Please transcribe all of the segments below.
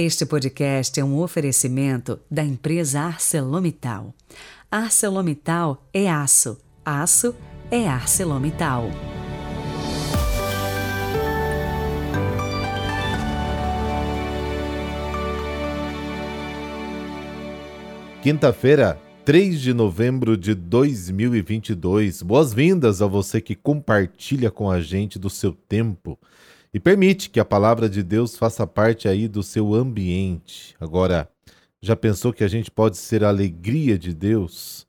Este podcast é um oferecimento da empresa ArcelorMittal. ArcelorMittal é aço, aço é ArcelorMittal. Quinta-feira, 3 de novembro de 2022. Boas-vindas a você que compartilha com a gente do seu tempo e permite que a palavra de Deus faça parte aí do seu ambiente. Agora, já pensou que a gente pode ser a alegria de Deus?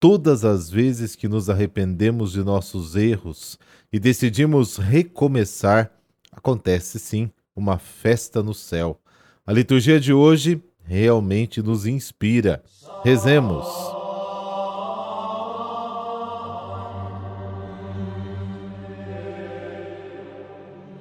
Todas as vezes que nos arrependemos de nossos erros e decidimos recomeçar, acontece sim uma festa no céu. A liturgia de hoje realmente nos inspira. Rezemos.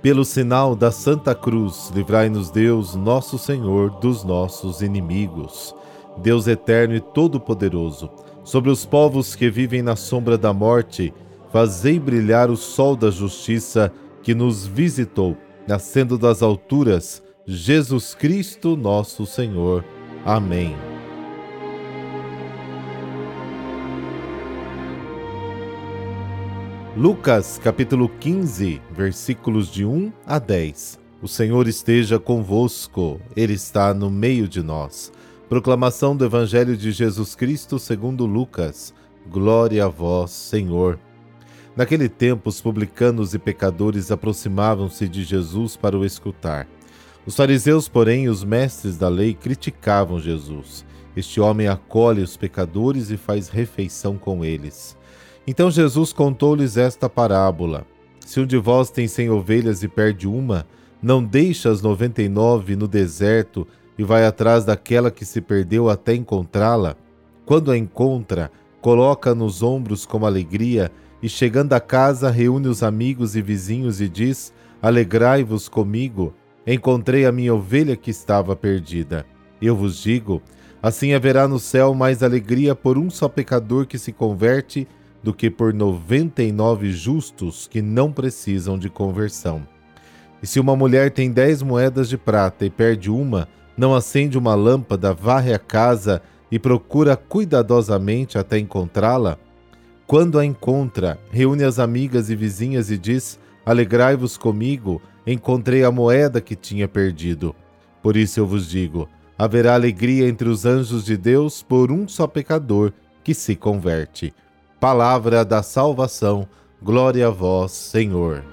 Pelo sinal da Santa Cruz, livrai-nos Deus, nosso Senhor, dos nossos inimigos. Deus eterno e todo-poderoso, sobre os povos que vivem na sombra da morte, fazei brilhar o sol da justiça que nos visitou, nascendo das alturas, Jesus Cristo, nosso Senhor. Amém. Lucas capítulo 15, versículos de 1 a 10. O Senhor esteja convosco, Ele está no meio de nós. Proclamação do Evangelho de Jesus Cristo segundo Lucas. Glória a vós, Senhor. Naquele tempo, os publicanos e pecadores aproximavam-se de Jesus para o escutar. Os fariseus, porém, e os mestres da lei criticavam Jesus. Este homem acolhe os pecadores e faz refeição com eles. Então Jesus contou-lhes esta parábola: Se um de vós tem cem ovelhas e perde uma, não deixa as noventa e nove no deserto e vai atrás daquela que se perdeu até encontrá-la? Quando a encontra, coloca nos ombros com alegria e, chegando a casa, reúne os amigos e vizinhos e diz: Alegrai-vos comigo, encontrei a minha ovelha que estava perdida. Eu vos digo: assim haverá no céu mais alegria por um só pecador que se converte do que por noventa e nove justos que não precisam de conversão. E se uma mulher tem dez moedas de prata e perde uma, não acende uma lâmpada, varre a casa e procura cuidadosamente até encontrá-la? Quando a encontra, reúne as amigas e vizinhas e diz: Alegrai-vos comigo, encontrei a moeda que tinha perdido. Por isso eu vos digo: haverá alegria entre os anjos de Deus por um só pecador que se converte. Palavra da salvação, glória a vós, Senhor.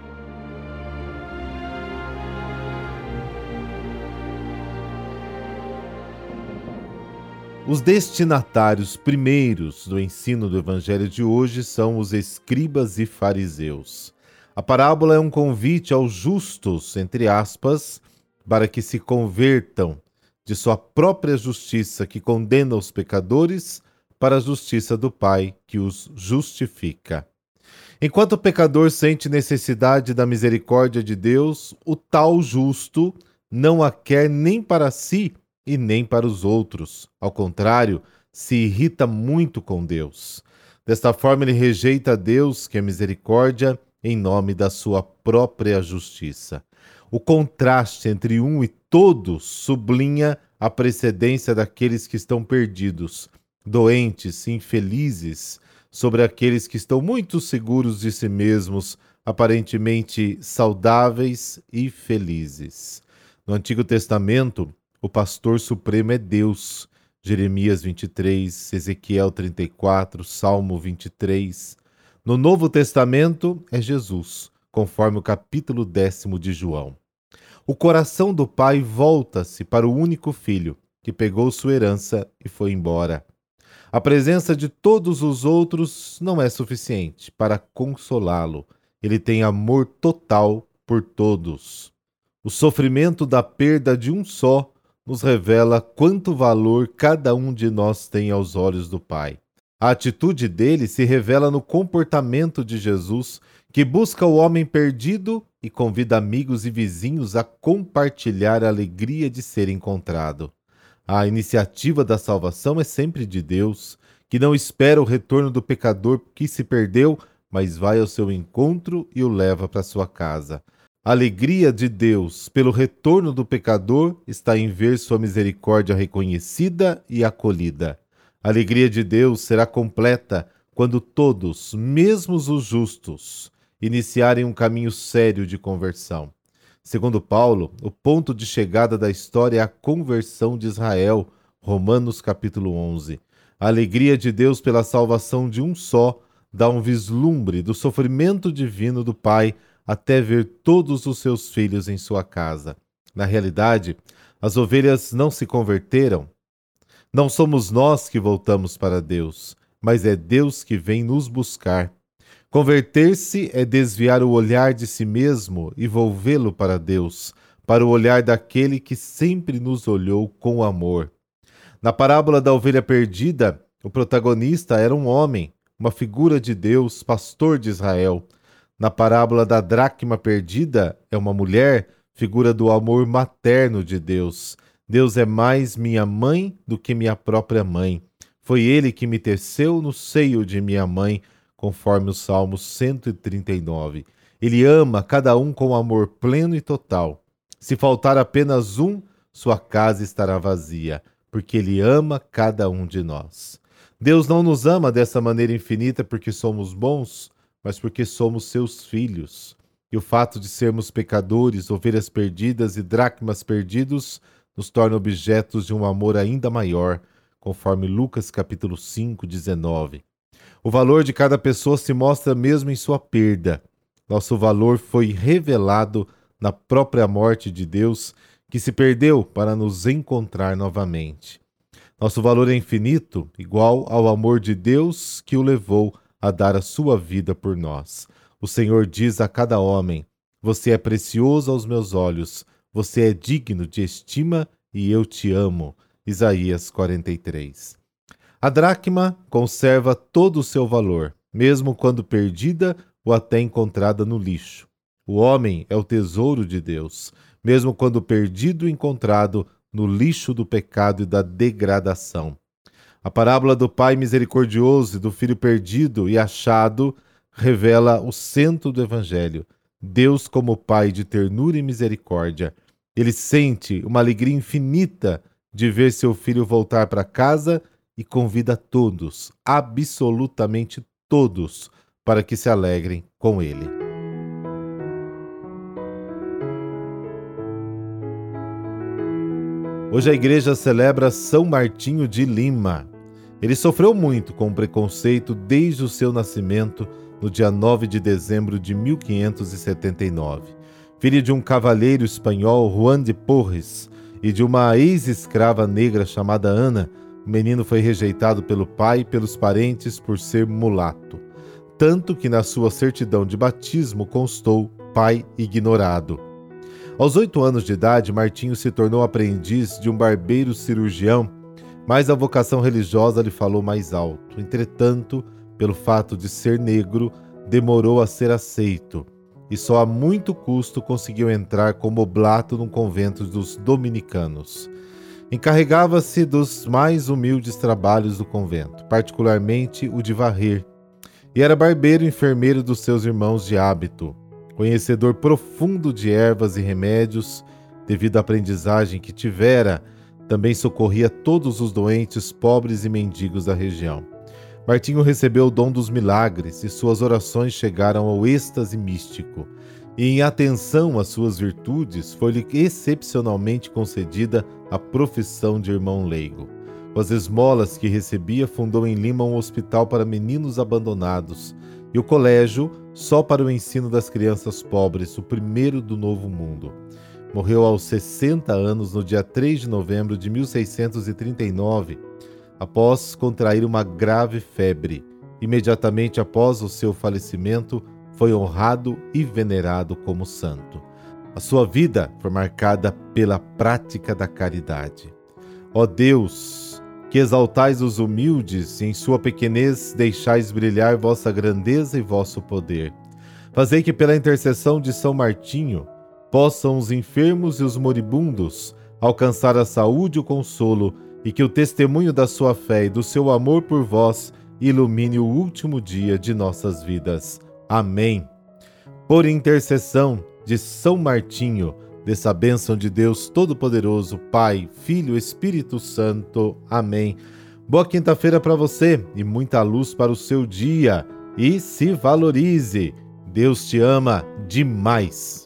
Os destinatários primeiros do ensino do Evangelho de hoje são os escribas e fariseus. A parábola é um convite aos justos, entre aspas, para que se convertam de sua própria justiça que condena os pecadores para a justiça do Pai que os justifica. Enquanto o pecador sente necessidade da misericórdia de Deus, o tal justo não a quer nem para si e nem para os outros. Ao contrário, se irrita muito com Deus. Desta forma, ele rejeita Deus, que é misericórdia, em nome da sua própria justiça. O contraste entre um e todos sublinha a precedência daqueles que estão perdidos, doentes, infelizes, sobre aqueles que estão muito seguros de si mesmos, aparentemente saudáveis e felizes. No Antigo Testamento, o pastor supremo é Deus. Jeremias 23, Ezequiel 34, Salmo 23. No Novo Testamento é Jesus, conforme o capítulo décimo de João. O coração do pai volta-se para o único filho, que pegou sua herança e foi embora. A presença de todos os outros não é suficiente para consolá-lo. Ele tem amor total por todos. O sofrimento da perda de um só nos revela quanto valor cada um de nós tem aos olhos do Pai. A atitude dele se revela no comportamento de Jesus, que busca o homem perdido e convida amigos e vizinhos a compartilhar a alegria de ser encontrado. A iniciativa da salvação é sempre de Deus, que não espera o retorno do pecador que se perdeu, mas vai ao seu encontro e o leva para sua casa. A alegria de Deus pelo retorno do pecador está em ver sua misericórdia reconhecida e acolhida. A alegria de Deus será completa quando todos, mesmo os justos, iniciarem um caminho sério de conversão. Segundo Paulo, o ponto de chegada da história é a conversão de Israel, Romanos capítulo 11. A alegria de Deus pela salvação de um só dá um vislumbre do sofrimento divino do Pai até ver todos os seus filhos em sua casa. Na realidade, as ovelhas não se converteram. Não somos nós que voltamos para Deus, mas é Deus que vem nos buscar. Converter-se é desviar o olhar de si mesmo e volvê-lo para Deus, para o olhar daquele que sempre nos olhou com amor. Na parábola da ovelha perdida, o protagonista era um homem, uma figura de Deus, pastor de Israel. Na parábola da dracma perdida, é uma mulher, figura do amor materno de Deus. Deus é mais minha mãe do que minha própria mãe. Foi ele que me teceu no seio de minha mãe, conforme o Salmo 139. Ele ama cada um com amor pleno e total. Se faltar apenas um, sua casa estará vazia, porque ele ama cada um de nós. Deus não nos ama dessa maneira infinita porque somos bons, mas porque somos seus filhos. E o fato de sermos pecadores, ovelhas perdidas e dracmas perdidos nos torna objetos de um amor ainda maior, conforme Lucas capítulo 5, 19. O valor de cada pessoa se mostra mesmo em sua perda. Nosso valor foi revelado na própria morte de Deus, que se perdeu para nos encontrar novamente. Nosso valor é infinito, igual ao amor de Deus que o levou a dar a sua vida por nós. O Senhor diz a cada homem: Você é precioso aos meus olhos, você é digno de estima e eu te amo. Isaías 43. A dracma conserva todo o seu valor, mesmo quando perdida ou até encontrada no lixo. O homem é o tesouro de Deus, mesmo quando perdido e encontrado no lixo do pecado e da degradação. A parábola do Pai misericordioso e do Filho perdido e achado revela o centro do Evangelho. Deus, como Pai de ternura e misericórdia, ele sente uma alegria infinita de ver seu filho voltar para casa e convida todos, absolutamente todos, para que se alegrem com ele. Hoje a igreja celebra São Martinho de Lima. Ele sofreu muito com o preconceito desde o seu nascimento, no dia 9 de dezembro de 1579. Filho de um cavalheiro espanhol, Juan de Porres, e de uma ex-escrava negra chamada Ana, o menino foi rejeitado pelo pai e pelos parentes por ser mulato, tanto que na sua certidão de batismo constou pai ignorado. Aos oito anos de idade, Martinho se tornou aprendiz de um barbeiro cirurgião, mas a vocação religiosa lhe falou mais alto. Entretanto, pelo fato de ser negro, demorou a ser aceito e só a muito custo conseguiu entrar como oblato num convento dos dominicanos. Encarregava-se dos mais humildes trabalhos do convento, particularmente o de varrer, e era barbeiro e enfermeiro dos seus irmãos de hábito conhecedor profundo de ervas e remédios, devido à aprendizagem que tivera, também socorria todos os doentes, pobres e mendigos da região. Martinho recebeu o dom dos milagres e suas orações chegaram ao êxtase místico. E em atenção às suas virtudes, foi-lhe excepcionalmente concedida a profissão de irmão leigo. Com as esmolas que recebia, fundou em Lima um hospital para meninos abandonados, e o colégio só para o ensino das crianças pobres, o primeiro do Novo Mundo. Morreu aos 60 anos no dia 3 de novembro de 1639, após contrair uma grave febre. Imediatamente após o seu falecimento, foi honrado e venerado como santo. A sua vida foi marcada pela prática da caridade. Ó Deus, que exaltais os humildes, e em sua pequenez deixais brilhar vossa grandeza e vosso poder. Fazei que, pela intercessão de São Martinho, possam os enfermos e os moribundos alcançar a saúde e o consolo, e que o testemunho da sua fé e do seu amor por vós ilumine o último dia de nossas vidas. Amém. Por intercessão de São Martinho. Dessa bênção de Deus Todo-Poderoso, Pai, Filho, Espírito Santo. Amém. Boa quinta-feira para você e muita luz para o seu dia. E se valorize. Deus te ama demais.